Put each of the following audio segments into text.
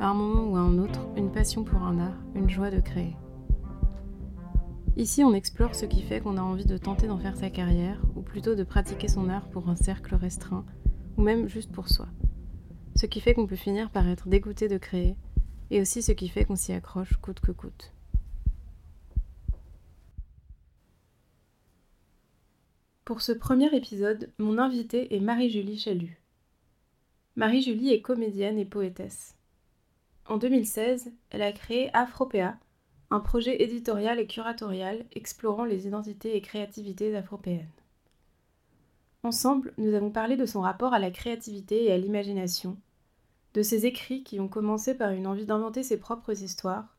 À un moment ou à un autre, une passion pour un art, une joie de créer. Ici, on explore ce qui fait qu'on a envie de tenter d'en faire sa carrière, ou plutôt de pratiquer son art pour un cercle restreint, ou même juste pour soi. Ce qui fait qu'on peut finir par être dégoûté de créer, et aussi ce qui fait qu'on s'y accroche coûte que coûte. Pour ce premier épisode, mon invitée est Marie-Julie Chalut. Marie-Julie est comédienne et poétesse. En 2016, elle a créé Afropéa, un projet éditorial et curatorial explorant les identités et créativités afropéennes. Ensemble, nous avons parlé de son rapport à la créativité et à l'imagination, de ses écrits qui ont commencé par une envie d'inventer ses propres histoires,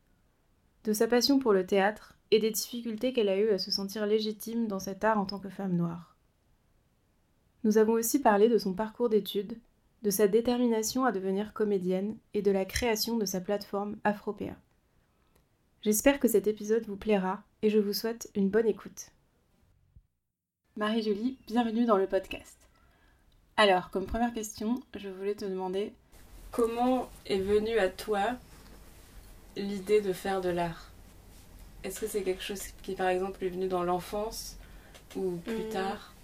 de sa passion pour le théâtre et des difficultés qu'elle a eues à se sentir légitime dans cet art en tant que femme noire. Nous avons aussi parlé de son parcours d'études, de sa détermination à devenir comédienne et de la création de sa plateforme Afropéa. J'espère que cet épisode vous plaira et je vous souhaite une bonne écoute. Marie-Julie, bienvenue dans le podcast. Alors, comme première question, je voulais te demander comment est venue à toi l'idée de faire de l'art? Est-ce que c'est quelque chose qui, par exemple, est venu dans l'enfance ou plus Hmm. tard?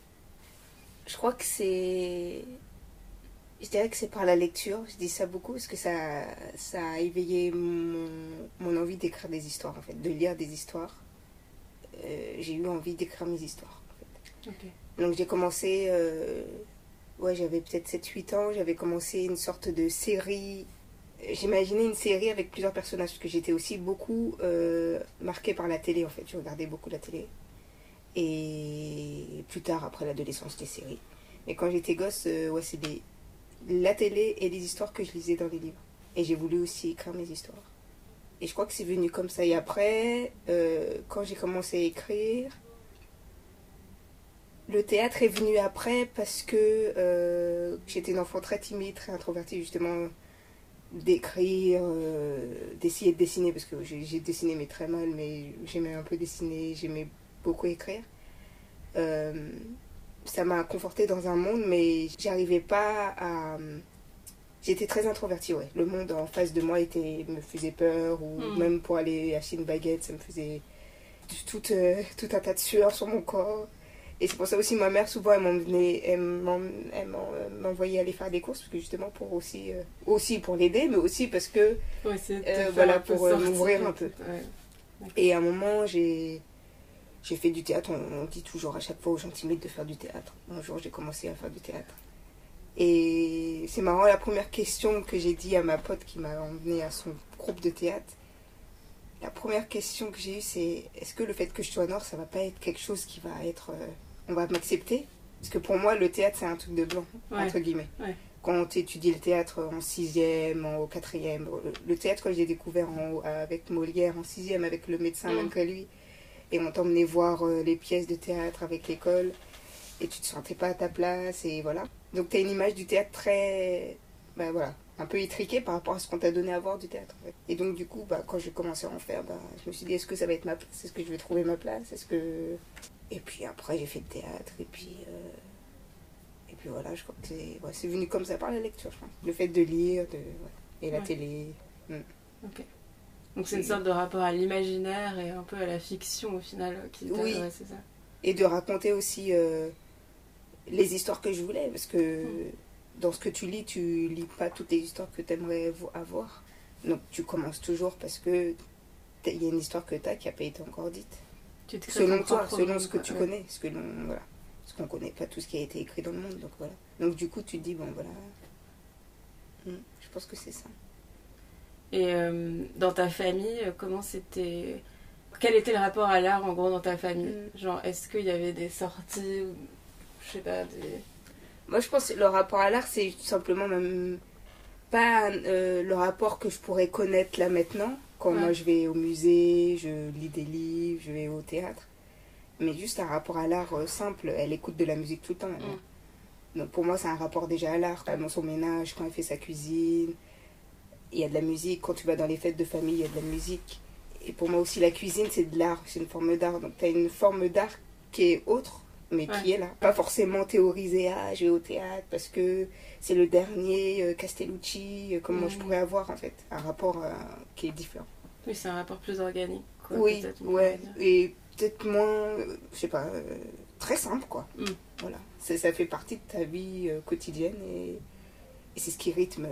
Je crois que c'est. Je dirais que c'est par la lecture. Je dis ça beaucoup parce que ça, ça a éveillé mon, mon envie d'écrire des histoires, en fait, de lire des histoires. Euh, j'ai eu envie d'écrire mes histoires. en fait. Ok. Donc j'ai commencé. euh, ouais, j'avais peut-être 7-8 ans. J'avais commencé une sorte de série. J'imaginais une série avec plusieurs personnages parce que j'étais aussi beaucoup euh, marquée par la télé, en fait. Je regardais beaucoup la télé. Et plus tard, après l'adolescence, les séries. Mais quand j'étais gosse, ouais, c'est des... la télé et les histoires que je lisais dans les livres. Et j'ai voulu aussi écrire mes histoires. Et je crois que c'est venu comme ça. Et après, euh, quand j'ai commencé à écrire, le théâtre est venu après parce que euh, j'étais une enfant très timide, très introvertie, justement, d'écrire, euh, d'essayer de dessiner, parce que j'ai j'ai dessiné mais très mal, mais j'aimais un peu dessiner, j'aimais beaucoup écrire. Euh, ça m'a confortée dans un monde, mais j'arrivais pas à... J'étais très introvertie, ouais. Le monde en face de moi était, me faisait peur, ou Mm. même pour aller acheter une baguette, ça me faisait tout, euh, tout un tas de sueur sur mon corps. Et c'est pour ça aussi ma mère, souvent, elle m'emmenait- elle elle m'envoyait aller faire des courses, parce que justement, pour aussi, euh, aussi pour l'aider, mais aussi parce que te Euh, voilà, pour, euh, m'ouvrir un peu. Ouais. Et à un moment, j'ai j'ai fait du théâtre. On, on dit toujours à chaque fois aux gens timides de faire du théâtre. Un jour, j'ai commencé à faire du théâtre. Et c'est marrant, la première question que j'ai dit à ma pote qui m'a emmenée à son groupe de théâtre, la première question que j'ai eue, c'est est-ce que le fait que je sois noire, ça va pas être quelque chose qui va être. euh, on va m'accepter? Parce que pour moi, le théâtre, c'est un truc de blanc, Ouais. entre guillemets. Ouais. Quand tu étudies le théâtre en sixième, en, au quatrième, le- le théâtre, quand j'ai découvert en- avec Molière en sixième, avec le médecin Mm. malgré lui, et on t'emmenait voir euh, les pièces de théâtre avec l'école, et tu te sentais pas à ta place, et voilà. Donc tu as une image du théâtre très, ben voilà, un peu étriquée par rapport à ce qu'on t'a donné à voir du théâtre. en fait. Et donc du coup, bah, quand j'ai commencé à en faire, bah, je me suis dit, est-ce que ça va être ma place? Est-ce que je vais trouver ma place? Est-ce que... Et puis après, j'ai fait le théâtre, et puis... euh, Et puis voilà, je crois que c'est ouais, c'est venu comme ça par la lecture, je pense. Le fait de lire, de... ouais. et la Ouais. télé. Ok. Donc c'est une sorte de rapport à l'imaginaire et un peu à la fiction au final qui t'a Oui. c'est ça. et de raconter aussi euh, les histoires que je voulais parce que dans ce que tu lis tu lis pas toutes les histoires que tu aimerais avoir. Donc tu commences toujours parce que il y a une histoire que tu as qui a pas été encore dite. Tu te crées selon toi selon ce que tu ouais. connais ce que l'on voilà parce qu'on connaît pas tout ce qui a été écrit dans le monde donc voilà. Donc du coup tu te dis bon voilà. Hmm, je pense que c'est ça Et euh, dans ta famille, euh, comment c'était Quel était le rapport à l'art en gros dans ta famille Mm. Genre, est-ce qu'il y avait des sorties ou je sais pas des Moi, je pense que le rapport à l'art, c'est tout simplement même pas euh, le rapport que je pourrais connaître là maintenant. Quand quand Ouais. moi je vais au musée, je lis des livres, je vais au théâtre. Mais juste un rapport à l'art euh, simple, elle écoute de la musique tout le temps. mère. Donc pour moi, c'est un rapport déjà à l'art. Dans son ménage, quand elle fait sa cuisine, il y a de la musique. Quand tu vas dans les fêtes de famille, il y a de la musique. Et pour moi aussi, la cuisine, c'est de l'art, c'est une forme d'art. Donc tu as une forme d'art qui est autre, mais qui est là. Pas forcément théorisée, ah, je vais au théâtre parce que c'est le dernier euh, Castellucci, euh, comme moi je Mhm. pourrais avoir en fait. Un rapport euh, qui est différent. Oui, c'est un rapport plus organique. Quoi, oui, ouais. Et peut-être moins, euh, je sais pas, très simple quoi. Mm. Voilà. Ça, ça fait partie de ta vie quotidienne et, et c'est ce qui rythme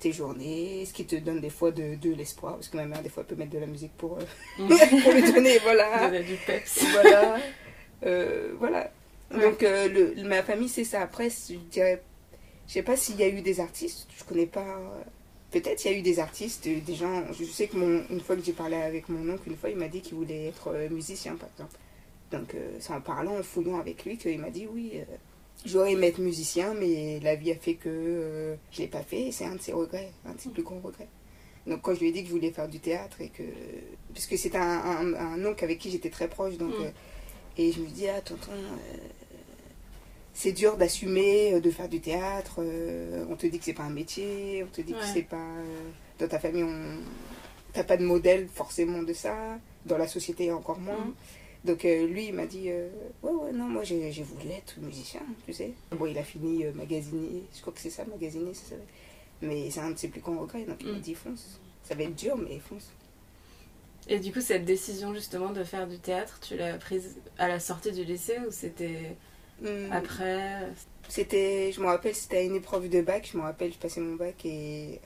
tes journées, ce qui te donne des fois de, de l'espoir. Parce que ma mère, des fois, peut mettre de la musique pour, euh, Mm. pour lui donner, voilà. Donner du peps. voilà. Euh, voilà. Ouais. Donc, euh, le, ma famille, c'est ça. Après, je dirais, je sais pas s'il y a eu des artistes, je connais pas. euh, Peut-être il y a eu des artistes, des gens. Je sais que mon, une fois que j'ai parlé avec mon oncle, une fois, il m'a dit qu'il voulait être musicien, par exemple. Donc, c'est en parlant, en fouillant avec lui, qu'il m'a dit oui. J'aurais aimé être musicien, mais la vie a fait que euh, je l'ai pas fait et c'est un de ses regrets, un de ses plus gros regrets. Donc quand je lui ai dit que je voulais faire du théâtre et que... Parce que c'est un, un, un oncle avec qui j'étais très proche, donc... Mm. euh, et je me dis, ah tonton, euh, c'est dur d'assumer, de faire du théâtre, on te dit que c'est pas un métier, on te dit que Ouais. c'est pas... dans ta famille, on... T'as pas de modèle forcément de ça, dans la société encore moins. Mm. Donc euh, lui, il m'a dit, euh, ouais, ouais, non, moi j'ai j'ai voulu être musicien, tu sais. Bon, il a fini euh, magasinier, je crois que c'est ça, magasinier, ça s'appelle. Mais c'est un de ses plus grands regrets, donc il m'a Mm. dit, fonce. Ça va être dur, mais fonce. Et du coup, cette décision justement de faire du théâtre, tu l'as prise à la sortie du lycée ou c'était Mm. après? C'était, je me rappelle, c'était à une épreuve de bac, je me rappelle, je passais mon bac et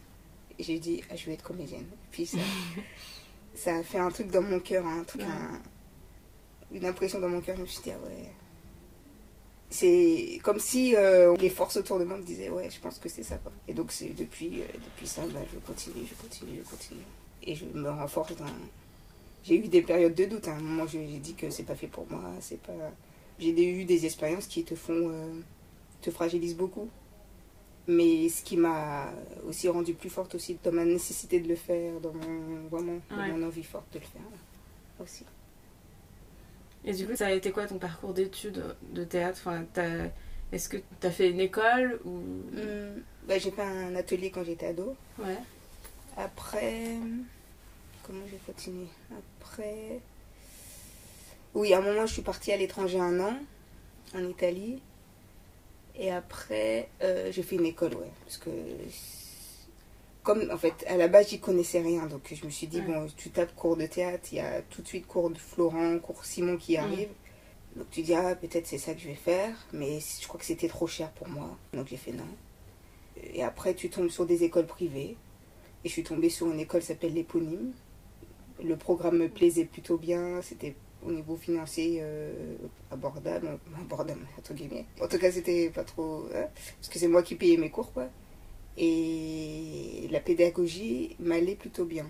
j'ai dit, ah, je vais être comédienne. Puis ça, ça a fait un truc dans mon cœur, un truc, Ouais. un- une impression dans mon cœur, je me suis dit, ah ouais. C'est comme si euh, les forces autour de moi me disaient, ouais, je pense que c'est ça. Quoi. Et donc, c'est depuis, euh, depuis ça, bah, je continue, je continue, je continue. Et je me renforce dans. J'ai eu des périodes de doute. À un moment, j'ai dit que c'est pas fait pour moi, c'est pas. J'ai eu des expériences qui te font. euh, te fragilisent beaucoup. Mais ce qui m'a aussi rendu plus forte aussi dans ma nécessité de le faire, dans mon, vraiment, dans Ouais. mon envie forte de le faire aussi. Et du coup, ça a été quoi ton parcours d'études de théâtre? Enfin, Est-ce que tu as fait une école ou? Hum, bah, j'ai fait un atelier quand j'étais ado. Ouais. Après, comment j'ai continué? Après, oui, à un moment, je suis partie à l'étranger un an, en Italie. Et après, euh, j'ai fait une école, ouais. Parce que, comme, en fait, à la base, j'y connaissais rien. Donc, je me suis dit, bon, tu tapes cours de théâtre, il y a tout de suite cours de Florent, cours Simon qui arrive. Donc, tu dis, ah, peut-être c'est ça que je vais faire. Mais je crois que c'était trop cher pour moi. Donc, j'ai fait non. Et après, tu tombes sur des écoles privées. Et je suis tombée sur une école qui s'appelle l'éponyme. Le programme me plaisait plutôt bien. C'était au niveau financier euh, abordable. Abordable, entre guillemets. En tout cas, c'était pas trop. hein, parce que c'est moi qui payais mes cours, quoi. Et la pédagogie m'allait plutôt bien.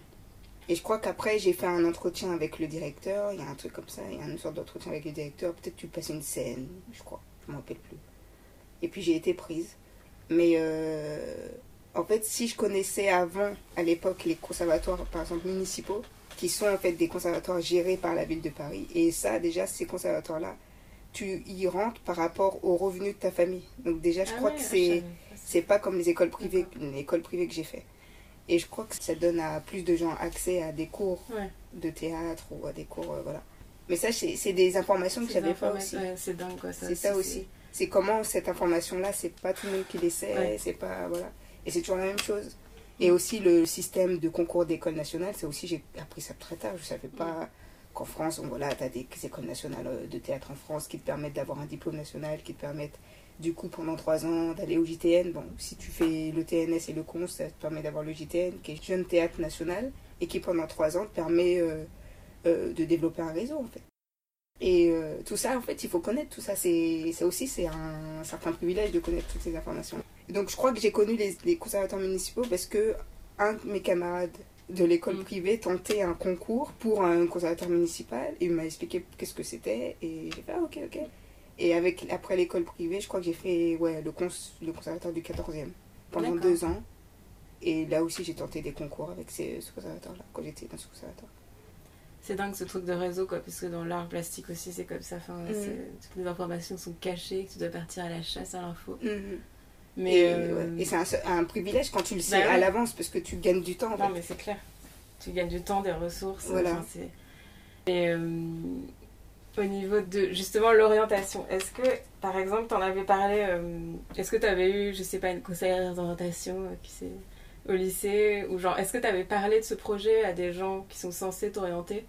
Et je crois qu'après, j'ai fait un entretien avec le directeur. Il y a un truc comme ça. Il y a une sorte d'entretien avec le directeur. Peut-être tu passes une scène, je crois. Je m'en rappelle plus. Et puis j'ai été prise. Mais euh, en fait, si je connaissais avant, à l'époque, les conservatoires, par exemple, municipaux, qui sont en fait des conservatoires gérés par la ville de Paris, et ça, déjà, ces conservatoires-là, tu y rentres par rapport aux revenus de ta famille. Donc déjà, je Ah crois ouais, que je c'est. C'est pas comme les écoles privées, l'école privée que j'ai fait. Et je crois que ça donne à plus de gens accès à des cours Ouais, de théâtre ou à des cours, euh, voilà. Mais ça, c'est c'est des informations que j'avais pas aussi. ouais, c'est dingue quoi. Ça C'est ça aussi. C'est comment cette information-là, c'est pas tout le monde qui les sait, Ouais. c'est pas voilà. Et c'est toujours la même chose. Et aussi le système de concours d'école nationale, ça aussi j'ai appris ça très tard. Je savais pas qu'en France, voilà, tu as des écoles nationales euh, de théâtre en France qui te permettent d'avoir un diplôme national, qui te permettent du coup pendant trois ans d'aller au JTN. Bon, si tu fais le TNS et le CONS, ça te permet d'avoir le JTN, qui est Jeune Théâtre National, et qui pendant trois ans te permet euh, euh, de développer un réseau en fait. Et euh, tout ça, en fait, il faut connaître tout ça. C'est ça aussi, c'est un certain privilège de connaître toutes ces informations. Et donc, je crois que j'ai connu les, les conservateurs municipaux parce que un de mes camarades de l'école Mm. privée tentait un concours pour un conservateur municipal et il m'a expliqué qu'est-ce que c'était et j'ai fait ah, ok ok et avec après l'école privée je crois que j'ai fait ouais le cons le conservateur du 14e pendant deux ans Et là aussi, j'ai tenté des concours avec ces, ce conservatoire-là, quand j'étais dans ce conservatoire. C'est dingue ce truc de réseau, quoi, parce que dans l'art plastique aussi, c'est comme ça. Enfin, c'est- Toutes les informations sont cachées, que tu dois partir à la chasse à l'info. Mhm. Mais. et euh, ouais. Et c'est un, un privilège quand tu le sais Bah à l'avance, parce que tu gagnes du temps. en Non, fait. mais c'est clair. Tu gagnes du temps, des ressources. Voilà. enfin, Et euh, au niveau de justement l'orientation, est-ce que, par exemple, t'en avais parlé, euh, est-ce que tu avais eu, je sais pas, une conseillère d'orientation euh, qui s'est au lycée ou genre, est-ce que tu avais parlé de ce projet à des gens qui sont censés t'orienter?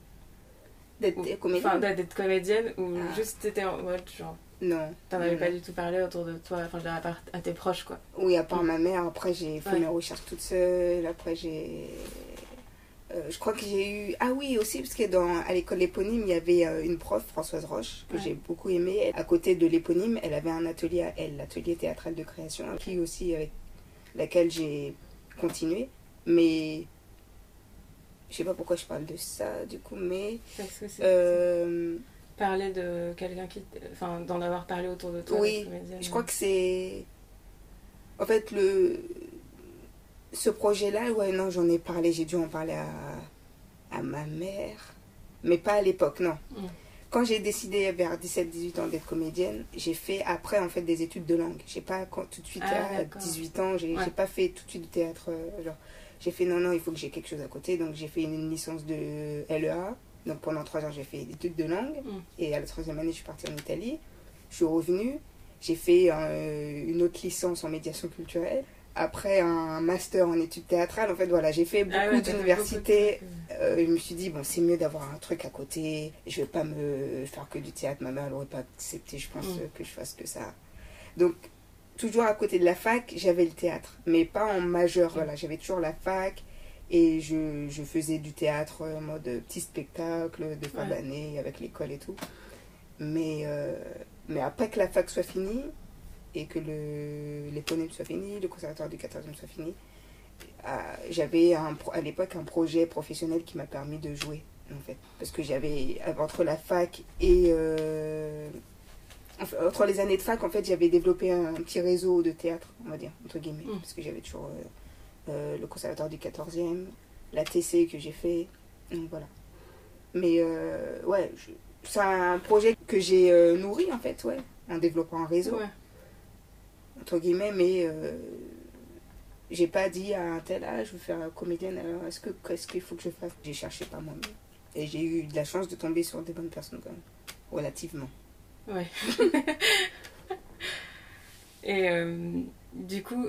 D'être comédienne Enfin, d'être comédienne ou Ah. juste t'étais en mode genre, Non. t'en avais non, pas du tout parlé autour de toi, enfin, je à, part- à tes proches quoi. Oui, à part Mm. ma mère, après j'ai fait Ouais. mes recherches toute seule, après j'ai... euh, je crois que j'ai eu... Ah oui, aussi, parce que dans, à l'école éponyme, il y avait euh, une prof, Françoise Roche, que Ouais. j'ai beaucoup aimée. Elle- À côté de l'éponyme, elle avait un atelier à elle, l'atelier théâtral de création, qui aussi avec laquelle j'ai continué. Mais... Je sais pas pourquoi je parle de ça, du coup, mais... Parce que c'est euh, parler de quelqu'un qui. Enfin, d'en avoir parlé autour de toi. Oui. Je crois que c'est. En fait, le. Ce projet-là, ouais, non, j'en ai parlé. J'ai dû en parler à, à ma mère. Mais pas à l'époque, non. Mm. Quand j'ai décidé vers 17-18 ans d'être comédienne, j'ai fait après, en fait, des études de langue. J'ai pas quand- tout de suite Ah, à d'accord. 18 ans, j'ai Ouais. pas fait tout de suite de théâtre. euh, genre, j'ai fait non, non, il faut que j'ai quelque chose à côté. Donc, j'ai fait une licence de LEA. Donc, pendant trois ans, j'ai fait des études de langue. Mm. Et à la troisième année, je suis partie en Italie. Je suis revenue. J'ai fait euh, une autre licence en médiation culturelle. Après, un master en études théâtrales. En fait, voilà, j'ai fait beaucoup Ah ouais, d'universités. beaucoup trucs. Euh, je me suis dit, bon, c'est mieux d'avoir un truc à côté. Je vais pas me faire que du théâtre. Ma mère n'aurait pas accepté, je pense, Mm. que je fasse que ça. Donc, toujours à côté de la fac, j'avais le théâtre. Mais pas en majeur. Mm. Voilà, j'avais toujours la fac. Et je, je faisais du théâtre en mode petit spectacle de fin Ouais. d'année avec l'école et tout. Mais, euh, mais après que la fac soit finie et que le, l'éponyme soit fini, le conservatoire du 14e soit fini, euh, j'avais à l'époque un projet professionnel qui m'a permis de jouer en fait. Parce que j'avais, entre la fac et... euh, entre les années de fac, en fait, j'avais développé un, petit réseau de théâtre, on va dire, entre guillemets. Mm. Parce que j'avais toujours euh, euh, le conservatoire du 14e, la TC que j'ai fait, donc voilà. Mais ouais, c'est un projet que j'ai nourri en fait, ouais, en développant un réseau, Ouais. Entre guillemets, mais euh, j'ai pas dit à un tel âge, je veux faire comédienne, alors est-ce que qu'est-ce qu'il faut que je fasse? J'ai cherché par moi-même. Et j'ai eu de la chance de tomber sur des bonnes personnes quand même, relativement. Ouais. Et euh, du coup,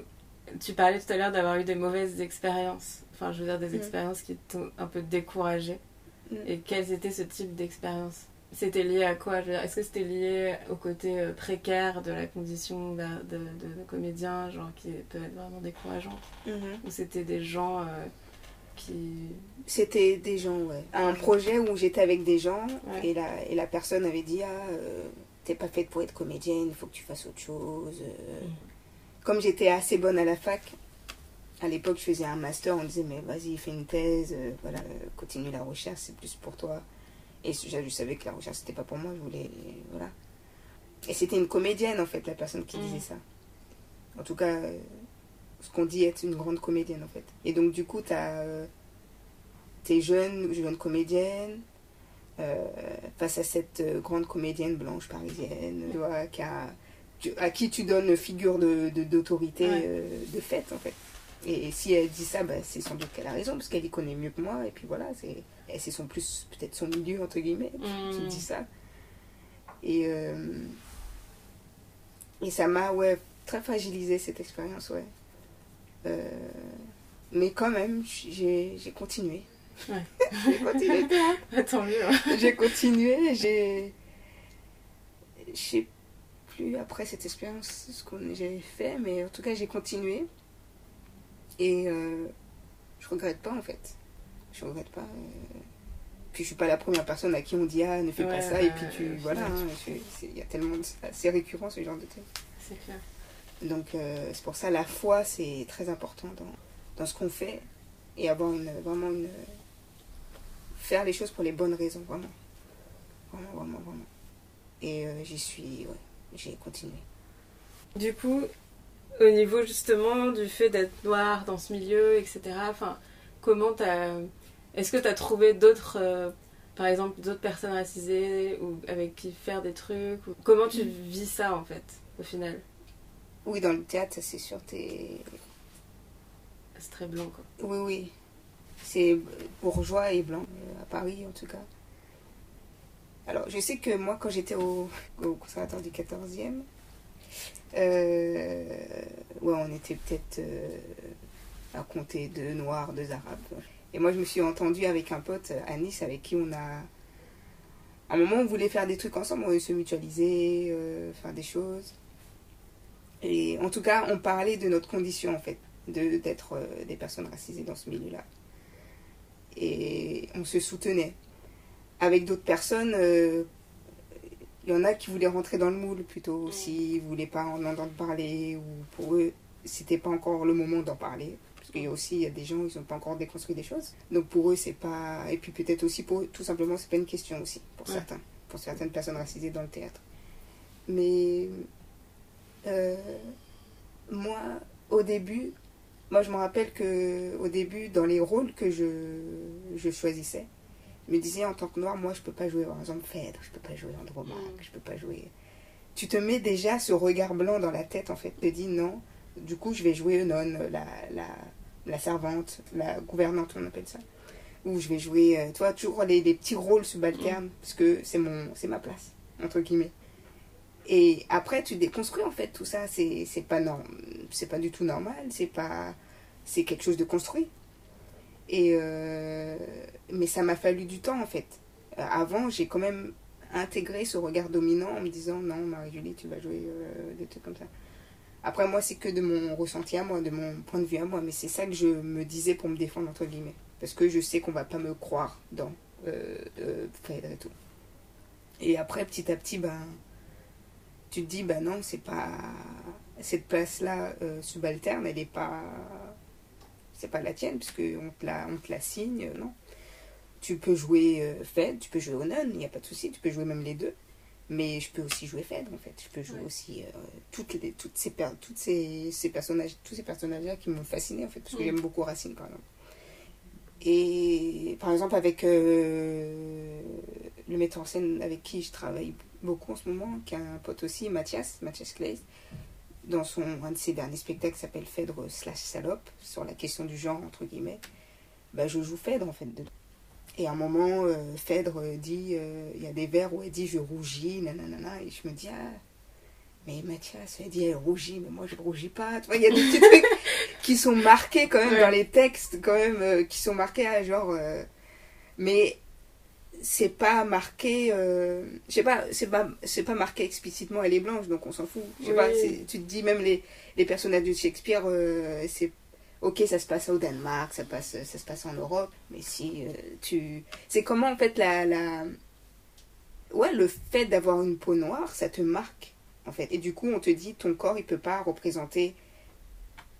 tu parlais tout à l'heure d'avoir eu des mauvaises expériences. Enfin, je veux dire, des Mm. expériences qui t'ont un peu découragé. Mm. Et quelles étaient ce type d'expériences? C'était lié à quoi Je veux dire, Est-ce que c'était lié au côté euh, précaire de la condition de, de, de comédien, genre qui peut être vraiment décourageante? Ou c'était des gens euh, qui. C'était des gens, ouais. Un projet où j'étais avec des gens Ouais. et, la, et la personne avait dit Ah, euh, t'es pas faite pour être comédienne, il faut que tu fasses autre chose. euh. Mm. Comme j'étais assez bonne à la fac, à l'époque je faisais un master, on disait Mais vas-y, fais une thèse, euh, voilà, continue la recherche, c'est plus pour toi. Et je, je savais que la recherche c'était pas pour moi, je voulais. Voilà. Et c'était une comédienne en fait, la personne qui Mm. disait ça. En tout cas, ce qu'on dit être une grande comédienne en fait. Et donc du coup, t'as. euh, t'es jeune, jeune comédienne, euh, face à cette euh, grande comédienne blanche parisienne, tu vois, qui a- tu- à qui tu donnes figure de, de- d'autorité Ouais. euh, de fait, en fait. Et, si elle dit ça, bah, c'est sans doute qu'elle a raison, parce qu'elle y connaît mieux que moi, et puis voilà, c'est, son plus, peut-être son milieu, entre guillemets, qui Mm. dit ça. Et, euh, et ça m'a, ouais, très fragilisé cette expérience, ouais. Euh, mais quand même, j'ai, j'ai continué. Ouais. j'ai continué. Tant mieux. hein. J'ai continué, j'ai. Je sais plus après cette expérience ce qu'on j'avais fait, mais en tout cas j'ai continué. Et euh, je regrette pas en fait. Je regrette pas. euh. Puis je suis pas la première personne à qui on dit ah ne fais pas ça et puis tu voilà. hein, Il y a tellement de- c'est récurrent ce genre de truc. C'est clair. Donc euh, c'est pour ça la foi c'est très important dans, dans ce qu'on fait et avoir une vraiment une faire les choses pour les bonnes raisons vraiment vraiment vraiment vraiment et euh, j'y suis ouais j'ai continué Du coup, au niveau justement du fait d'être noir dans ce milieu, etc. Enfin, comment t'as. Est-ce que t'as trouvé d'autres. euh, par exemple, d'autres personnes racisées ou avec qui faire des trucs ou... Comment tu vis ça en fait, au final? Oui, dans le théâtre, ça c'est sûr, t'es. C'est très blanc quoi. Oui, oui. C'est bourgeois et blanc, euh, à Paris en tout cas. Alors, je sais que moi, quand j'étais au, au conservatoire du 14e, euh, ouais, on était peut-être euh, à compter deux noirs, deux arabes. Et moi, je me suis entendue avec un pote à Nice avec qui on a. À un moment, on voulait faire des trucs ensemble, on voulait se mutualiser, euh, faire des choses. Et en tout cas, on parlait de notre condition, en fait, de- d'être euh, des personnes racisées dans ce milieu-là. Et on se soutenait. Avec d'autres personnes, euh, il y en a qui voulaient rentrer dans le moule plutôt aussi, ils voulaient pas en entendre parler, ou pour eux, c'était pas encore le moment d'en parler. Parce qu'il y a aussi il y a des gens, ils n'ont pas encore déconstruit des choses. Donc pour eux, c'est pas. Et puis peut-être aussi pour eux, tout simplement, c'est pas une question aussi, pour Ouais. certains, pour certaines personnes racisées dans le théâtre. Mais. euh, moi, au début, moi je me rappelle que au début, dans les rôles que je, je choisissais, me disais en tant que noir, moi je peux pas jouer par exemple Phèdre, je peux pas jouer Andromaque, Mm. je peux pas jouer. Tu te mets déjà ce regard blanc dans la tête en fait, te dis non, du coup je vais jouer Eunon, la, la, la servante, la gouvernante on appelle ça. Ou je vais jouer, euh, toi, toujours les, les petits rôles subalternes, parce que c'est mon c'est ma place, entre guillemets. Et après, tu déconstruis en fait tout ça. C'est c'est pas norm... c'est pas du tout normal. C'est pas c'est quelque chose de construit. Et euh, mais ça m'a fallu du temps en fait. Euh, avant, j'ai quand même intégré ce regard dominant en me disant non, Marie-Julie, tu vas jouer euh, des trucs comme ça. Après, moi, c'est que de mon ressenti à moi, de mon point de vue à moi. Mais c'est ça que je me disais pour me défendre entre guillemets, parce que je sais qu'on va pas me croire dans euh, Phèdre et tout. Et après, petit à petit, ben tu te dis bah non c'est pas cette place là subalterne elle est pas c'est pas la tienne puisque on te la on te la signe non. Tu peux jouer euh, Phèdre tu peux jouer Onan il n'y a pas de souci tu peux jouer même les deux. Mais je peux aussi jouer Phèdre en fait. Je peux jouer Ouais. aussi euh, toutes les toutes ces toutes ces, ces personnages tous ces personnages là qui m'ont fasciné en fait parce que j'aime beaucoup Racine par exemple. Et par exemple avec euh, le metteur en scène avec qui je travaille beaucoup en ce moment, qui est un pote aussi, Mathias, Mathias dans son, un de ses derniers spectacles qui s'appelle Phèdre slash salope, sur la question du genre, entre guillemets, bah, je joue Phèdre en fait dedans. Et à un moment, euh, Phèdre dit, euh, il y a des vers où elle dit je rougis, nanana, et je me dis, ah, mais Mathias, elle dit elle rougit, mais moi je rougis pas. Tu vois, il y a des petits trucs qui sont marqués quand même Ouais. dans les textes, quand même, euh, qui sont marqués à genre. euh, mais c'est pas marqué euh, je sais pas c'est pas c'est pas marqué explicitement elle est blanche donc on s'en fout. Je sais Oui. pas tu te dis même les, les personnages de Shakespeare euh, c'est ok ça se passe au Danemark ça passe ça se passe en Europe mais si euh, tu c'est comment en fait la la ouais le fait d'avoir une peau noire ça te marque en fait. Et du coup on te dit ton corps il peut pas représenter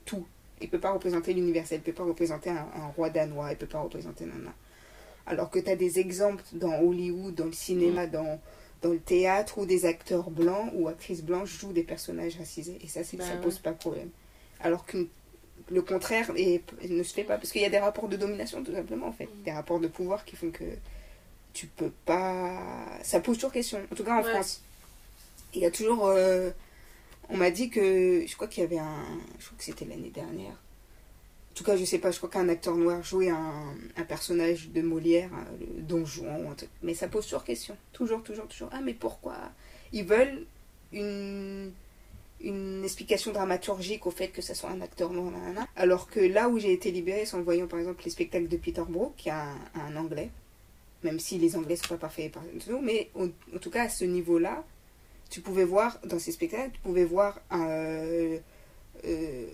tout. Il peut pas représenter l'universel il peut pas représenter un, un roi danois il peut pas représenter nana alors que tu as des exemples dans Hollywood, dans le cinéma, dans, dans le théâtre, où des acteurs blancs ou actrices blanches jouent des personnages racisés. Et ça, c'est Bah ça ouais. pose pas de problème. Alors que le contraire est- ne se fait pas. Parce qu'il y a des rapports de domination, tout simplement, en fait. Des rapports de pouvoir qui font que tu peux pas... Ça pose toujours question. En tout cas, en Ouais. France. Il y a toujours... euh, On m'a dit que... Je crois qu'il y avait un... Je crois que c'était l'année dernière. En tout cas, je sais pas, je crois qu'un acteur noir jouait un, un personnage de Molière, hein, le Don Juan ou un truc. Mais ça pose toujours question. Toujours, toujours, toujours. Ah, mais pourquoi? Ils veulent une, une explication dramaturgique au fait que ça soit un acteur noir, nanana. Alors que là où j'ai été libérée, c'est en voyant par exemple les spectacles de Peter Brook, qui est un, anglais, même si les anglais sont pas parfaits par nous, mais en, en tout cas à ce niveau-là, tu pouvais voir dans ces spectacles, tu pouvais voir un. euh, euh,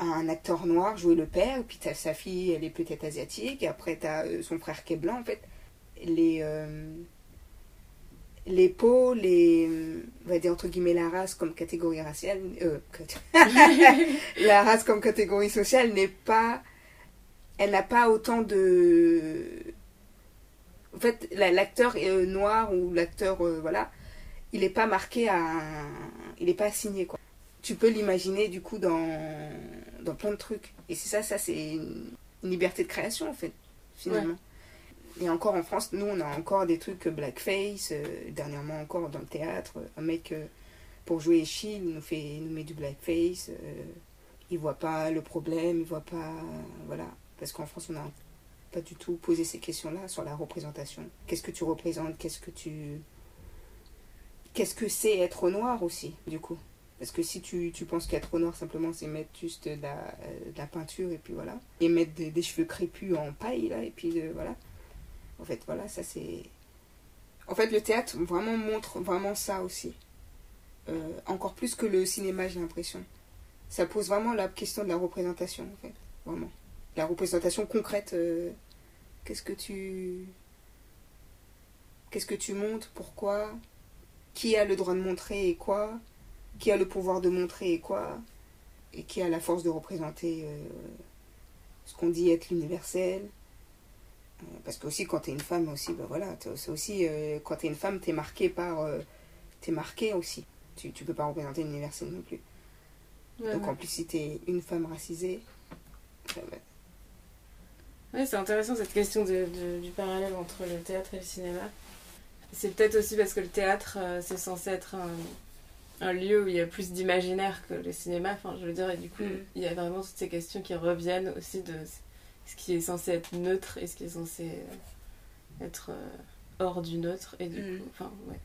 un acteur noir jouer le père, puis t'as sa fille, elle est peut-être asiatique, et après t'as euh, son frère qui est blanc, en fait. Les, euh, les peaux, les, on va dire entre guillemets la race comme catégorie raciale, euh, la race comme catégorie sociale n'est pas, elle n'a pas autant de, en fait, la- l'acteur noir ou l'acteur, voilà, il n'est pas marqué à, il n'est pas assigné quoi. tu peux l'imaginer du coup dans, dans plein de trucs. Et c'est ça, ça c'est une, liberté de création en fait, finalement. Et encore en France, nous on a encore des trucs blackface, euh, dernièrement encore dans le théâtre, un mec euh, pour jouer Chill nous, fait, nous met du blackface, euh, il voit pas le problème, il voit pas. voilà. Parce qu'en France on n'a pas du tout posé ces questions-là sur la représentation. Qu'est-ce que tu représentes? Qu'est-ce que tu. Qu'est-ce que c'est être noir aussi, du coup? Parce que si tu, tu penses qu'être noir simplement c'est mettre juste de la, de la, peinture et puis voilà, et mettre des, cheveux crépus en paille là, et puis voilà. En fait, voilà, ça c'est. En fait, le théâtre vraiment montre vraiment ça aussi. Euh, encore plus que le cinéma, j'ai l'impression. Ça pose vraiment la question de la représentation, en fait. Vraiment. La représentation concrète. Euh, qu'est-ce que tu. Qu'est-ce que tu montres Pourquoi Qui a le droit de montrer et quoi Qui a le pouvoir de montrer et quoi Et qui a la force de représenter euh, ce qu'on dit être l'universel. Parce que aussi quand tu es une femme aussi ben voilà c'est aussi euh, quand tu es une femme tu es marquée par euh, tu es marquée aussi. Tu tu peux pas représenter l'universel non plus. Donc en plus si tu es une femme racisée ben, ouais, c'est intéressant cette question de, du parallèle entre le théâtre et le cinéma. C'est peut-être aussi parce que le théâtre euh, c'est censé être un, un, lieu où il y a plus d'imaginaire que le cinéma enfin je veux dire et du coup mm. il y a vraiment toutes ces questions qui reviennent aussi de ce qui est censé être neutre et ce qui est censé euh, être euh, hors du neutre. Et du mm. coup, enfin, ouais.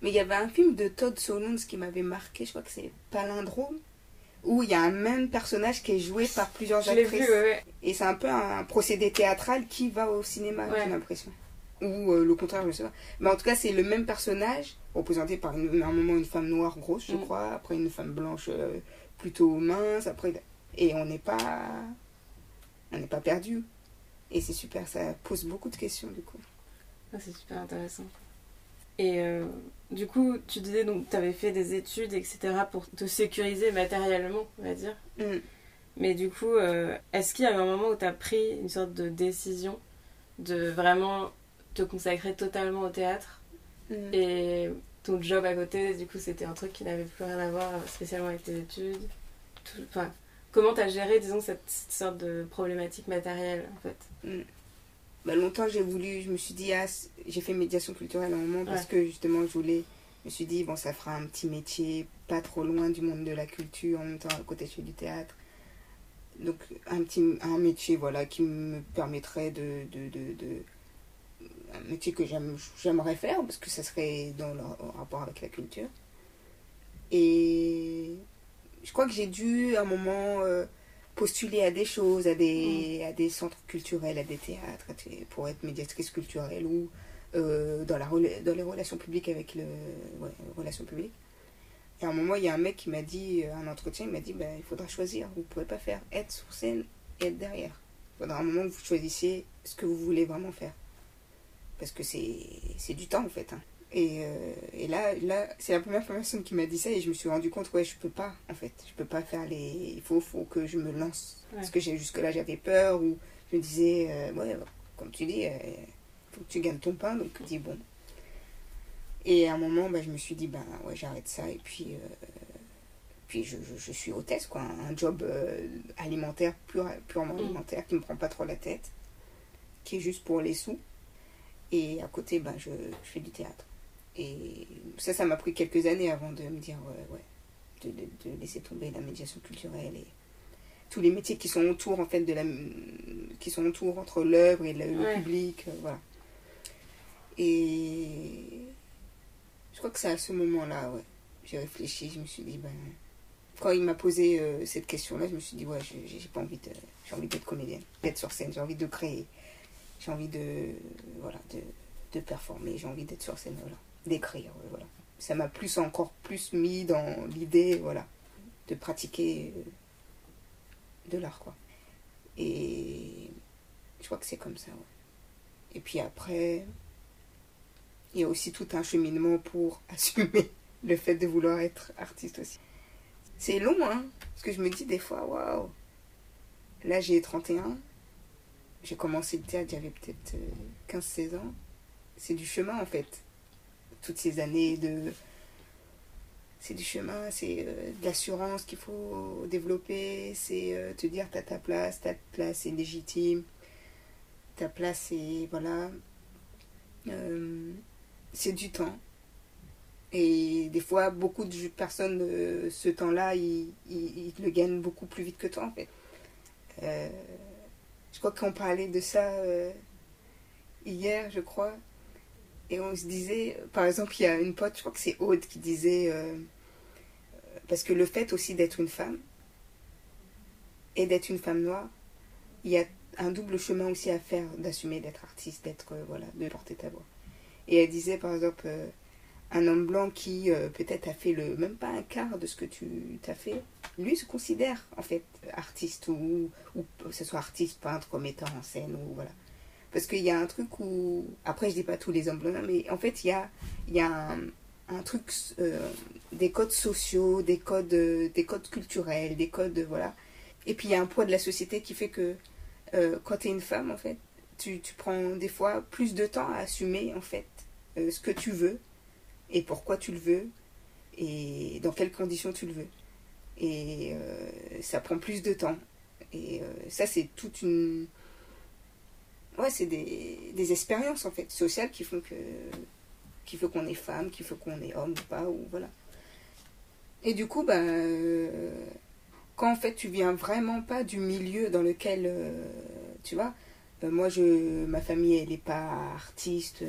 Mais il y avait un film de Todd Solondz qui m'avait marqué, je crois que c'est Palindrome, où il y a un même personnage qui est joué par plusieurs je actrices. Vu, ouais, Et c'est un peu un procédé théâtral qui va au cinéma, j'ai l'impression. Ou euh, le contraire, je sais pas. Mais en tout cas, c'est le même personnage, représenté par une, un moment une femme noire grosse, je mm. crois, après une femme blanche plutôt mince, après... Et on n'est pas on n'est pas perdu. Et c'est super, ça pose beaucoup de questions du coup. Ah, c'est super intéressant. Et euh, du coup, tu disais donc tu avais fait des études, etc., pour te sécuriser matériellement, on va dire. Mm. Mais du coup, euh, est-ce qu'il y a eu un moment où tu as pris une sorte de décision de vraiment te consacrer totalement au théâtre mm. et ton job à côté, du coup, c'était un truc qui n'avait plus rien à voir spécialement avec tes études Enfin, Comment tu as géré, disons, cette, sorte de problématique matérielle, en fait? Mm. bah, Longtemps, j'ai voulu, je me suis dit, ah, j'ai fait médiation culturelle à un moment parce que justement, je voulais, je me suis dit, bon, ça fera un petit métier, pas trop loin du monde de la culture, en même temps, à côté, je fais du théâtre. Donc, un, petit, un métier, voilà, qui me permettrait de, de, de, de un métier que j'aimerais faire parce que ça serait dans le rapport avec la culture. Et je crois que j'ai dû à un moment euh, postuler à des choses, à des, mm. à des centres culturels, à des théâtres, pour être médiatrice culturelle ou euh, dans, la, dans les relations publiques avec le. Ouais, relations publiques. Et à un moment, il y a un mec qui m'a dit, euh, un entretien, il m'a dit ben, il faudra choisir. Vous ne pouvez pas faire être sur scène et être derrière. Il faudra un moment que vous choisissiez ce que vous voulez vraiment faire. Parce que c'est du temps, en fait. Hein. Et, euh, et, là, là c'est la première personne qui m'a dit ça et je me suis rendu compte, ouais, je peux pas, en fait. Je peux pas faire les. Il faut, faut que je me lance. Parce que jusque-là, j'avais peur ou je me disais, euh, ouais, comme tu dis, il euh, faut que tu gagnes ton pain. Donc, je dis, bon. Et à un moment, bah, je me suis dit, ben ouais, j'arrête ça et puis. puis je, je, suis hôtesse, quoi. Un job alimentaire, purement mm. alimentaire, qui me prend pas trop la tête, qui est juste pour les sous. Et à côté, ben, je, je fais du théâtre. Et ça, ça m'a pris quelques années avant de me dire, ouais, de, de, laisser tomber la médiation culturelle et tous les métiers qui sont autour, en fait, de la, qui sont autour entre l'œuvre et le, public, euh, voilà. Et je crois que c'est à ce moment-là, ouais. J'ai réfléchi, je me suis dit, ben, quand il m'a posé euh, cette question-là, je me suis dit, ouais, j'ai pas envie de, j'ai envie d'être comédienne, d'être sur scène, j'ai envie de créer, j'ai envie de, voilà, de, de performer, j'ai envie d'être sur scène, voilà d'écrire. Voilà. Ça m'a plus encore plus mis dans l'idée voilà, de pratiquer euh, de l'art. quoi. Et je crois que c'est comme ça. Et puis après, il y a aussi tout un cheminement pour assumer le fait de vouloir être artiste aussi. C'est long, hein, parce que je me dis des fois, waouh, là j'ai 31, j'ai commencé le théâtre, j'avais peut-être 15-16 euh, ans. C'est du chemin en fait toutes ces années de c'est du chemin, c'est euh, de l'assurance qu'il faut développer, c'est euh, te dire t'as ta place, ta place est légitime, ta place est voilà, c'est du temps. Et des fois, beaucoup de personnes, ce temps-là, ils, le gagnent beaucoup plus vite que toi, en fait. Je crois qu'on parlait de ça hier, je crois. Et on se disait, par exemple, il y a une pote, je crois que c'est Aude, qui disait, euh, parce que le fait aussi d'être une femme et d'être une femme noire, il y a un double chemin aussi à faire d'assumer d'être artiste, d'être, euh, voilà, de porter ta voix. Et elle disait, par exemple, euh, un homme blanc qui peut-être a fait le même pas un quart de ce que tu t'as fait, lui se considère en fait artiste ou, ou que ce soit artiste, peintre, metteur en scène ou voilà. Parce qu'il y a un truc où. Après, je dis pas tous les hommes blancs, mais en fait, il y a, y a un, truc. Euh, des codes sociaux, des codes, euh, des codes culturels, des codes. Voilà. Et puis, il y a un poids de la société qui fait que euh, quand tu es une femme, en fait, tu, tu, prends des fois plus de temps à assumer, en fait, ce que tu veux et pourquoi tu le veux? Et dans quelles conditions tu le veux? Et ça prend plus de temps. Et ça, c'est toute une ouais, c'est des, des, expériences en fait sociales qui font que qui qu'on est femme, qui fait qu'on est homme ou pas ou voilà. Et du coup, bah, quand en fait tu viens vraiment pas du milieu dans lequel euh, tu vois, euh, moi je ma famille elle est pas artiste,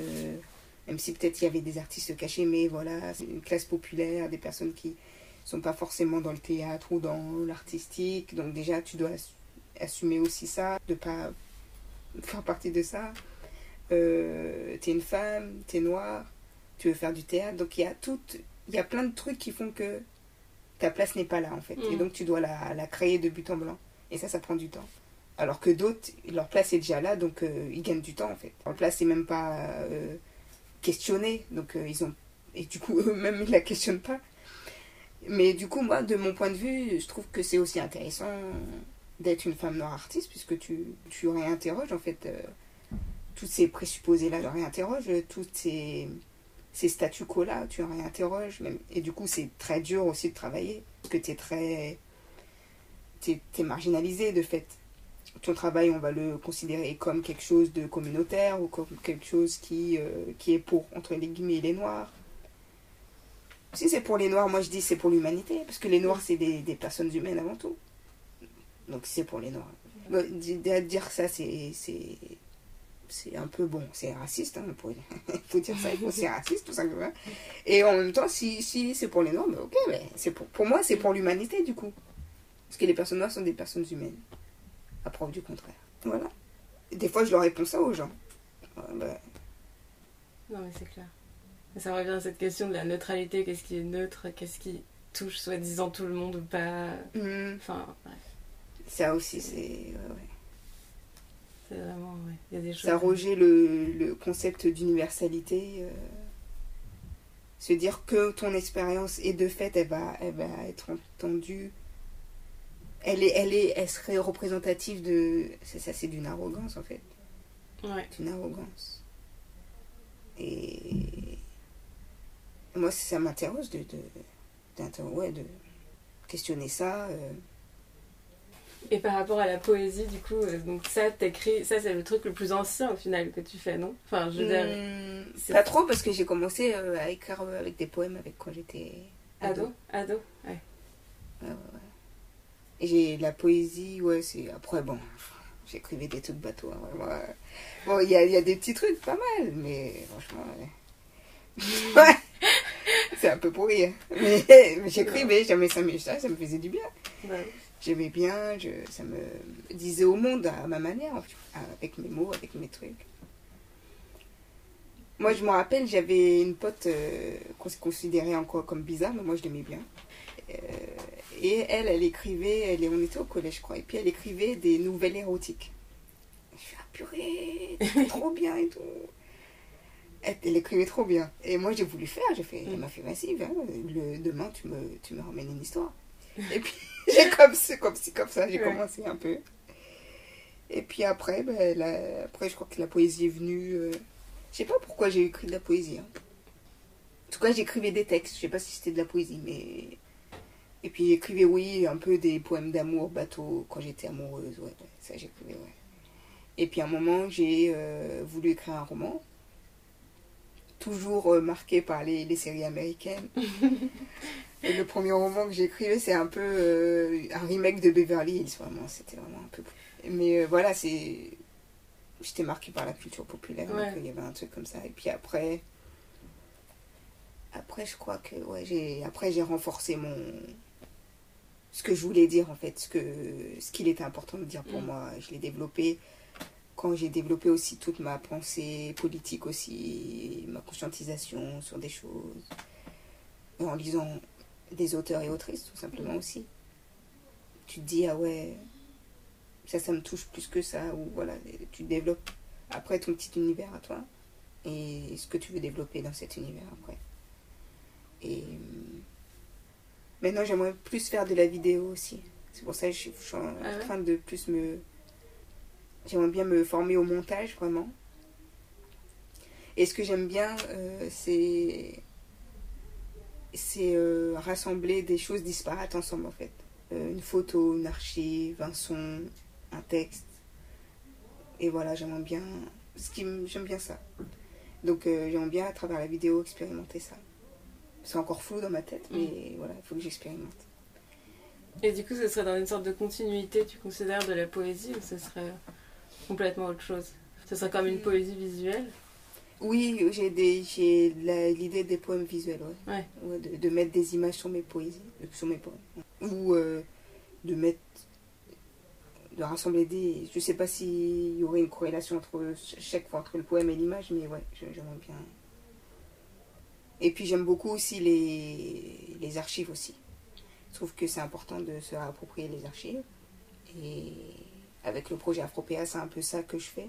même si peut-être il y avait des artistes cachés, mais voilà, c'est une classe populaire, des personnes qui sont pas forcément dans le théâtre ou dans l'artistique, donc déjà tu dois assumer aussi ça, de pas faire partie de ça. Euh, t'es une femme, t'es noire, tu veux faire du théâtre. Donc il y a tout, il y a plein de trucs qui font que ta place n'est pas là en fait. Et mm. donc tu dois la, la, créer de but en blanc. Et ça, ça prend du temps. Alors que d'autres, leur place est déjà là, donc euh, ils gagnent du temps en fait. Leur place n'est même pas euh, questionnée, donc euh, ils ont. Et du coup, eux-mêmes, ils la questionnent pas. Mais du coup, moi, de mon point de vue, je trouve que c'est aussi intéressant d'être une femme noire artiste, puisque tu, tu réinterroges en fait euh, tous ces présupposés-là, tu réinterroges tous ces, ces statu quo-là, tu réinterroges. Même, et du coup, c'est très dur aussi de travailler, parce que tu es très. Tu es, marginalisé de fait. Ton travail, on va le considérer comme quelque chose de communautaire ou comme quelque chose qui, euh, qui est pour, entre les guillemets, les noirs? Si c'est pour les noirs, moi je dis c'est pour l'humanité, parce que les noirs, c'est des, personnes humaines avant tout. Donc c'est pour les Noirs. dire ça, c'est un peu bon, c'est raciste, hein, il faut dire ça, c'est raciste tout simplement. Et en même temps, si, si c'est pour les Noirs, mais ok, mais c'est pour, pour moi, c'est pour l'humanité du coup. Parce que les personnes noires sont des personnes humaines, à preuve du contraire. Voilà. des fois, je leur réponds ça aux gens. Bah. Non, mais c'est clair. Ça revient à cette question de la neutralité, qu'est-ce qui est neutre, qu'est-ce qui touche soi-disant tout le monde ou pas? Mmh. Enfin, bref. Ça aussi, c'est. Ouais, C'est vraiment. Ouais. Il y a des choses. Ça roger le, le concept d'universalité. Euh, se dire que ton expérience est de fait, elle va, elle va être entendue. Elle, est, elle, est, elle serait représentative de. Ça, c'est d'une arrogance en fait. Ouais. D'une arrogance. Et. Moi, ça m'interroge de, de, ouais, de questionner ça. Euh, et par rapport à la poésie, du coup, euh, donc ça, t'écris, ça c'est le truc le plus ancien au final que tu fais, non? Enfin, je veux dire. Hmm, pas trop parce que j'ai commencé euh, à écrire avec des poèmes avec quand j'étais ado. Ado, ouais. Ouais, ouais, ouais. Et j'ai la poésie, ouais, c'est. Après, bon, j'écrivais des trucs bateaux. Hein, bon, il y a, y a, des petits trucs pas mal, mais franchement, ouais. c'est un peu pourri. Hein. Mais, mais j'écrivais, jamais ça, ça, ça me faisait du bien. Ouais j'aimais bien, je, ça me disait au monde à ma manière, avec mes mots, avec mes trucs. Moi, je me rappelle, j'avais une pote euh, qu'on se considérait encore comme bizarre, mais moi, je l'aimais bien. Euh, et elle, elle écrivait, elle, on était au collège, je crois, et puis elle écrivait des nouvelles érotiques. Je suis ah, purée, trop bien et tout. Elle, écrivait trop bien. Et moi, j'ai voulu faire, j'ai fait, elle m'a fait, vas-y, le, demain, tu me, tu me ramènes une histoire. Et puis, j'ai comme, comme, comme ça, j'ai commencé un peu. Et puis après, ben, après, je crois que la poésie est venue. Euh, je sais pas pourquoi j'ai écrit de la poésie. Hein. tout cas, j'écrivais des textes. Je sais pas si c'était de la poésie, mais. Et puis j'écrivais, oui, un peu des poèmes d'amour, bateau, quand j'étais amoureuse. Ouais, ça j'écrivais, ouais. Et puis à un moment, j'ai euh, voulu écrire un roman. Toujours euh, marqué par les, les séries américaines. Et le premier roman que j'ai écrit, c'est un peu euh, un remake de Beverly Hills, vraiment. C'était vraiment un peu. Mais voilà, c'est. J'étais marqué par la culture populaire, donc il y avait un truc comme ça. Et puis après. Après, je crois que. Ouais, j'ai. Après, j'ai renforcé mon. Ce que je voulais dire, en fait. Ce que ce qu'il était important de dire pour mm. moi. Je l'ai développé quand j'ai développé aussi toute ma pensée politique aussi, ma conscientisation sur des choses, en lisant des auteurs et autrices tout simplement aussi. Tu te dis, ah ouais, ça, ça me touche plus que ça, ou voilà, tu développes après ton petit univers à toi, et ce que tu veux développer dans cet univers après. Et maintenant, j'aimerais plus faire de la vidéo aussi. C'est pour ça que je suis, en ah train de plus me J'aimerais bien me former au montage, vraiment. Et ce que j'aime bien, euh, c'est c'est euh, rassembler des choses disparates ensemble, en fait. Euh, une photo, une archive, un son, un texte. Et voilà, j'aimerais bien... Ce qui J'aime bien ça. Donc j'aimerais bien, à travers la vidéo, expérimenter ça. C'est encore flou dans ma tête, mais mm. voilà, il faut que j'expérimente. Et du coup, ce serait dans une sorte de continuité, tu considères, de la poésie, ou ce serait complètement autre chose? Ce serait comme une mm. poésie visuelle? Oui, j'ai l'idée des poèmes visuels, ouais. de, de, mettre des images sur mes poésies, euh, sur mes poèmes. Ou euh, de mettre de rassembler des. Je sais pas s'il y aurait une corrélation entre chaque fois entre le poème et l'image, mais ouais, j'aimerais bien. Et puis j'aime beaucoup aussi les, les archives aussi. Je trouve que c'est important de se réapproprier les archives. Et avec le projet Afropéa, c'est un peu ça que je fais.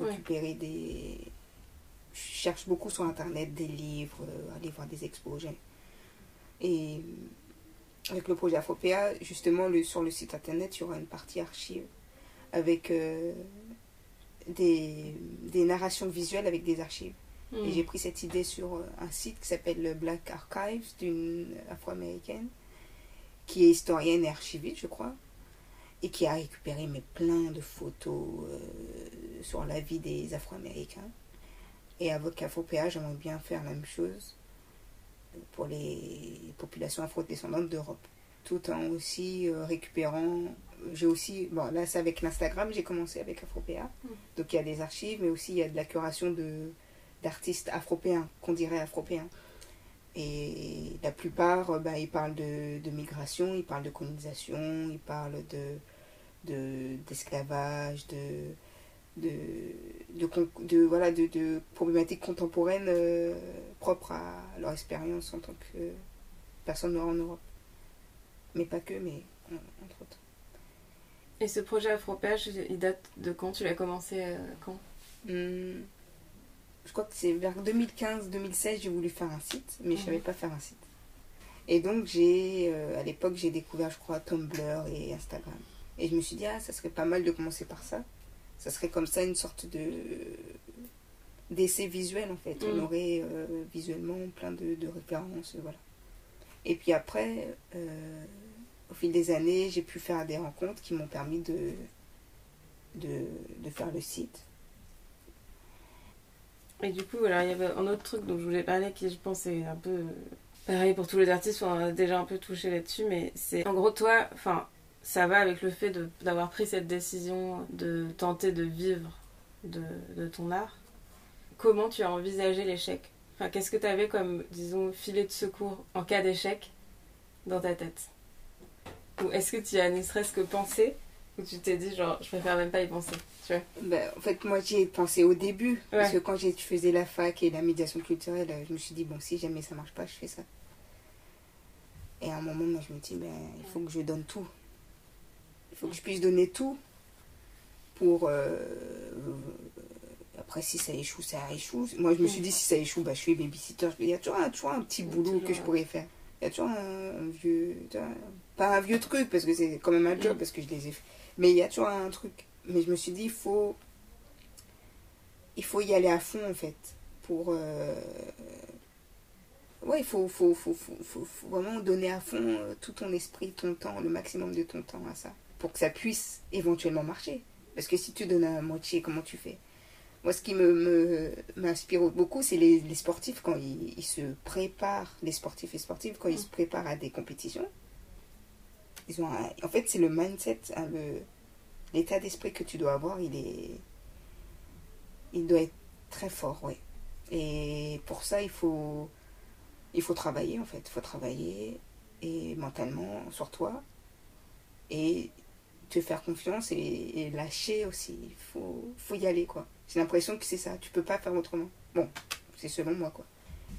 Récupérer des. Je cherche beaucoup sur internet des livres, euh, aller voir des expos. Et avec le projet Afropéa, justement, le, sur le site internet, il y aura une partie archive avec euh, des, des, narrations visuelles avec des archives. Et hmm. j'ai pris cette idée sur un site qui s'appelle le Black Archives d'une afro-américaine, qui est historienne et archiviste, je crois et qui a récupéré mais plein de photos euh, sur la vie des Afro-Américains. Et avec AfroPA, j'aimerais bien faire la même chose pour les populations afro-descendantes d'Europe. Tout en aussi euh, récupérant, j'ai aussi, bon là c'est avec l'Instagram, j'ai commencé avec AfroPA, mm. donc il y a des archives, mais aussi il y a de la curation de, d'artistes afropéens, qu'on dirait afropéens. Et la plupart, bah, ils parlent de, de, migration, ils parlent de colonisation, ils parlent de, d'esclavage, de, de, de, de, voilà, de, de problématiques contemporaines euh, propres à leur expérience en tant que personne noire en Europe. Mais pas que, mais entre autres. Et ce projet Afropage, il date de quand? Tu l'as commencé euh, quand? Hmm je crois que c'est vers 2015-2016, j'ai voulu faire un site, mais je ne savais mhm. pas faire un site. Et donc, j'ai, euh, à l'époque, j'ai découvert, je crois, Tumblr et Instagram. Et je me suis dit, ah, ça serait pas mal de commencer par ça. Ça serait comme ça une sorte de d'essai visuel, en fait. On mhm. aurait euh, visuellement plein de, de, références, voilà. Et puis après, euh, au fil des années, j'ai pu faire des rencontres qui m'ont permis de, de, de faire le site. Et du coup, alors, il y avait un autre truc dont je voulais parler qui, je pense, est un peu pareil pour tous les artistes, on a déjà un peu touché là-dessus, mais c'est en gros, toi, enfin, ça va avec le fait d'avoir pris cette décision de tenter de vivre de, de ton art. Comment tu as envisagé l'échec? Enfin, qu'est-ce que tu avais comme, disons, filet de secours en cas d'échec dans ta tête? Ou est-ce que tu as ne serait-ce que pensé? Tu t'es dit, genre, je préfère même pas y penser, tu vois ben, En fait, moi, j'y ai pensé au début. Parce que quand je faisais la fac et la médiation culturelle, je me suis dit, bon, si jamais ça marche pas, je fais ça. Et à un moment, moi, je me dis, ben, il faut que je donne tout. Il faut que je puisse donner tout pour. Euh, après, si ça échoue, ça échoue. Moi, je me suis dit, si ça échoue, bah, je suis babysitter. Il y a toujours un, toujours un petit boulot que je pourrais faire. Il y a toujours un, vieux. Pas un vieux truc, parce que c'est quand même un job, mm. parce que je les ai fait mais il y a toujours un truc. Mais je me suis dit, il faut, il faut y aller à fond, en fait, pour, euh, ouais, il faut, faut, faut, faut, vraiment donner à fond euh, tout ton esprit, ton temps, le maximum de ton temps à ça, pour que ça puisse éventuellement marcher. Parce que si tu donnes à moitié, comment tu fais? Moi, ce qui me, m'inspire beaucoup, c'est les, les, sportifs quand ils, se préparent, les sportifs et sportives, quand ils se préparent à des compétitions. Ils ont en fait, c'est le mindset, hein, l'état d'esprit que tu dois avoir, il est, il doit être très fort, ouais. Et pour ça, il faut, il faut travailler en fait. Il faut travailler et mentalement sur toi et te faire confiance et, lâcher aussi. Il faut, faut y aller quoi. J'ai l'impression que c'est ça. Tu peux pas faire autrement. Bon, c'est selon moi quoi.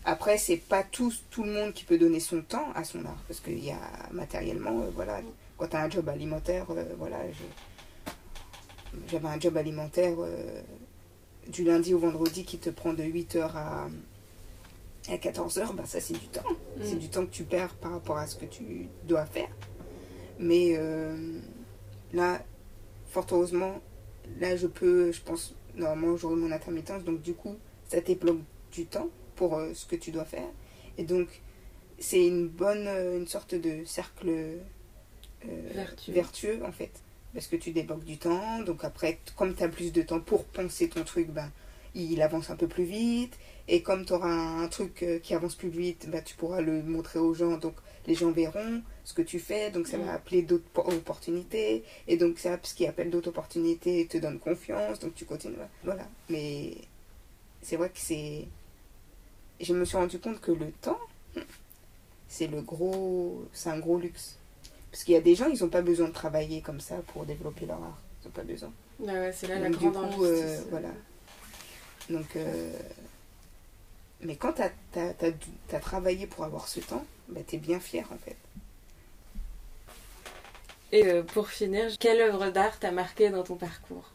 Après, c'est pas tout, tout le monde qui peut donner son temps à son art. Parce qu'il y a matériellement, euh, voilà, quand tu as un job alimentaire, euh, voilà, j'avais un job alimentaire euh, du lundi au vendredi qui te prend de 8h à, à 14h, bah ça c'est du temps. Mm. C'est du temps que tu perds par rapport à ce que tu dois faire. Mais là, fort heureusement, là je peux, je pense, normalement j'aurai mon intermittence, donc du coup, ça débloque du temps pour euh, ce que tu dois faire. Et donc, c'est une bonne, euh, une sorte de cercle vertueux. vertueux en fait parce que tu débloques du temps. Donc après, comme tu as plus de temps pour penser ton truc, ben, il avance un peu plus vite. Et comme tu auras un, truc euh, qui avance plus vite, ben, tu pourras le montrer aux gens. Donc les gens verront ce que tu fais. Donc ça va mm. appeler d'autres opportunités. Et donc ça, ce qui appelle d'autres opportunités te donne confiance. Donc tu continues. Voilà. Mais c'est vrai que c'est... Je me suis rendu compte que le temps, c'est le gros... C'est un gros luxe. Parce qu'il y a des gens, ils n'ont pas besoin de travailler comme ça pour développer leur art. Ils n'ont pas besoin. Ah ouais, c'est là la grande du coup, euh, voilà. Donc, euh, mais quand tu as, travaillé pour avoir ce temps, bah, tu es bien fier en fait. Et euh, pour finir, quelle œuvre d'art t'a marqué dans ton parcours?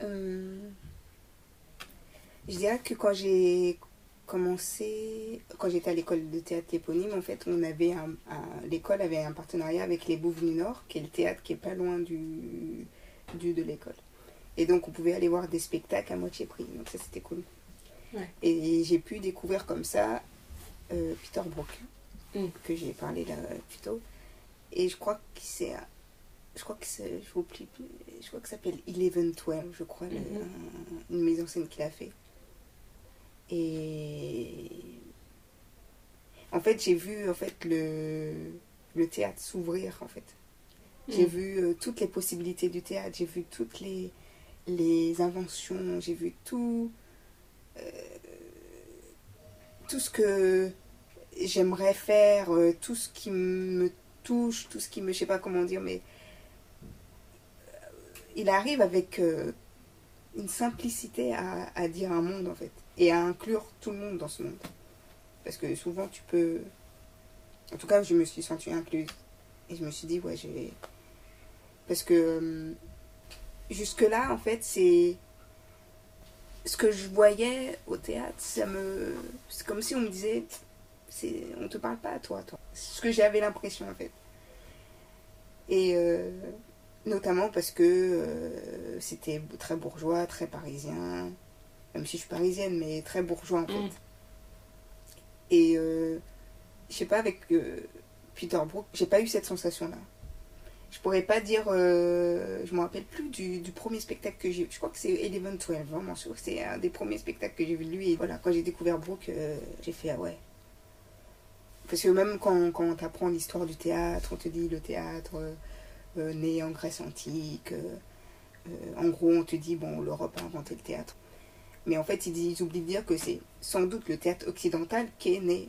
Je dirais que quand j'ai commencé, quand j'étais à l'école de théâtre éponyme, en fait, on avait un, l'école avait un partenariat avec les Bouves du Nord, qui est le théâtre qui est pas loin du, du de l'école. Et donc, on pouvait aller voir des spectacles à moitié prix. Donc, ça, c'était cool. Et j'ai pu découvrir comme ça euh, Peter Brook, mm. que j'ai parlé là plus tôt. Et je crois que c'est. Je crois que c'est. Je Je crois que ça s'appelle Eleven Twelve, je crois, mm-hmm. une mise en scène qu'il a fait. Et en fait, j'ai vu en fait le, le théâtre s'ouvrir en fait. J'ai mm. vu euh, toutes les possibilités du théâtre, j'ai vu toutes les, les inventions, j'ai vu tout euh, tout ce que j'aimerais faire, euh, tout ce qui me touche, tout ce qui me je sais pas comment dire mais il arrive avec une simplicité à, à dire un monde en fait et à inclure tout le monde dans ce monde. Parce que souvent tu peux... En tout cas, je me suis sentie incluse. Et je me suis dit, ouais, j'ai... Parce que euh, jusque-là, en fait, c'est... Ce que je voyais au théâtre, ça me... C'est comme si on me disait, c'est... on te parle pas à toi, toi. Ce que j'avais l'impression, en fait. Et euh, notamment parce que euh, c'était très bourgeois, très parisien même si je suis parisienne, mais très bourgeois en fait. Mm. Et euh, je sais pas, avec euh, Peter Brook, j'ai pas eu cette sensation-là. Je pourrais pas dire, je me rappelle plus du, du, premier spectacle que j'ai Je crois que c'est Eleven 12, vraiment sûr. C'est un des premiers spectacles que j'ai vu de lui. Et voilà, quand j'ai découvert Brooke, j'ai fait, ah ouais. Parce que même quand, quand tu apprends l'histoire du théâtre, on te dit le théâtre né en Grèce antique. en gros, on te dit, bon, l'Europe a inventé le théâtre. Mais en fait, ils, oublient de dire que c'est sans doute le théâtre occidental qui est né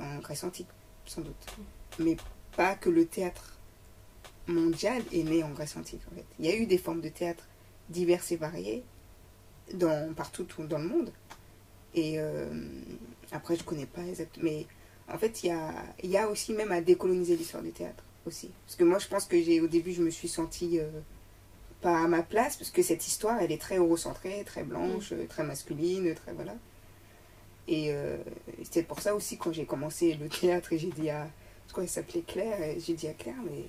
en Grèce antique, sans doute. Mais pas que le théâtre mondial est né en Grèce antique, en fait. Il y a eu des formes de théâtre diverses et variées dans, partout dans le monde. Et euh, après, je ne connais pas exactement. Mais en fait, il y a, il y a aussi même à décoloniser l'histoire du théâtre aussi. Parce que moi, je pense que j'ai au début, je me suis sentie... Euh, pas à ma place, parce que cette histoire, elle est très eurocentrée, très blanche, mm. très masculine, très voilà. Et euh, c'était pour ça aussi, quand j'ai commencé le théâtre, et j'ai dit à. Je crois qu'elle s'appelait Claire, et j'ai dit à Claire, mais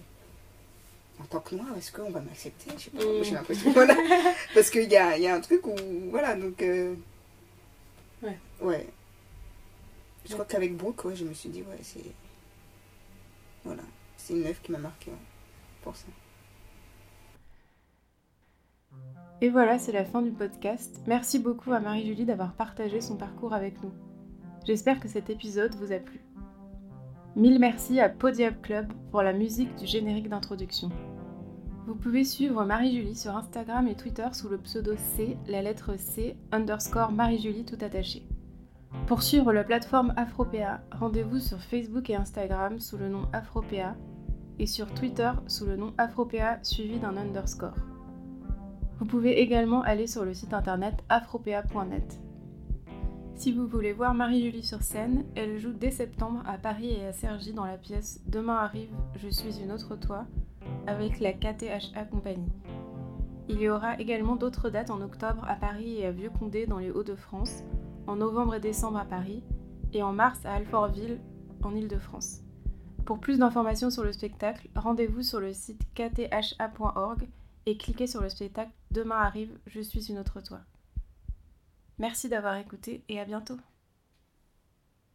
en tant que noire, est-ce qu'on va m'accepter? Je sais pas, j'ai mm. l'impression. Voilà. Parce qu'il y a, y a un truc où. Voilà, donc. Euh, ouais. Ouais. Je crois qu'avec Brooke, je me suis dit, ouais, c'est. Une meuf qui m'a marqué pour ça. Et voilà, c'est la fin du podcast. Merci beaucoup à Marie-Julie d'avoir partagé son parcours avec nous. J'espère que cet épisode vous a plu. Mille merci à Podium Club pour la musique du générique d'introduction. Vous pouvez suivre Marie-Julie sur Instagram et Twitter sous le pseudo C, la lettre C, underscore Marie-Julie tout attaché. Pour suivre la plateforme Afropéa, rendez-vous sur Facebook et Instagram sous le nom Afropéa et sur Twitter sous le nom Afropéa suivi d'un underscore. Vous pouvez également aller sur le site internet afropéa.net. Si vous voulez voir Marie-Julie sur scène, elle joue dès septembre à Paris et à Cergy dans la pièce Demain arrive, je suis une autre toi avec la KTHA Compagnie. Il y aura également d'autres dates en octobre à Paris et à Vieux-Condé dans les Hauts-de-France, en novembre et décembre à Paris et en mars à Alfortville en Île-de-France. Pour plus d'informations sur le spectacle, rendez-vous sur le site ktha.org et cliquez sur le spectacle Demain arrive, je suis une autre toi. Merci d'avoir écouté et à bientôt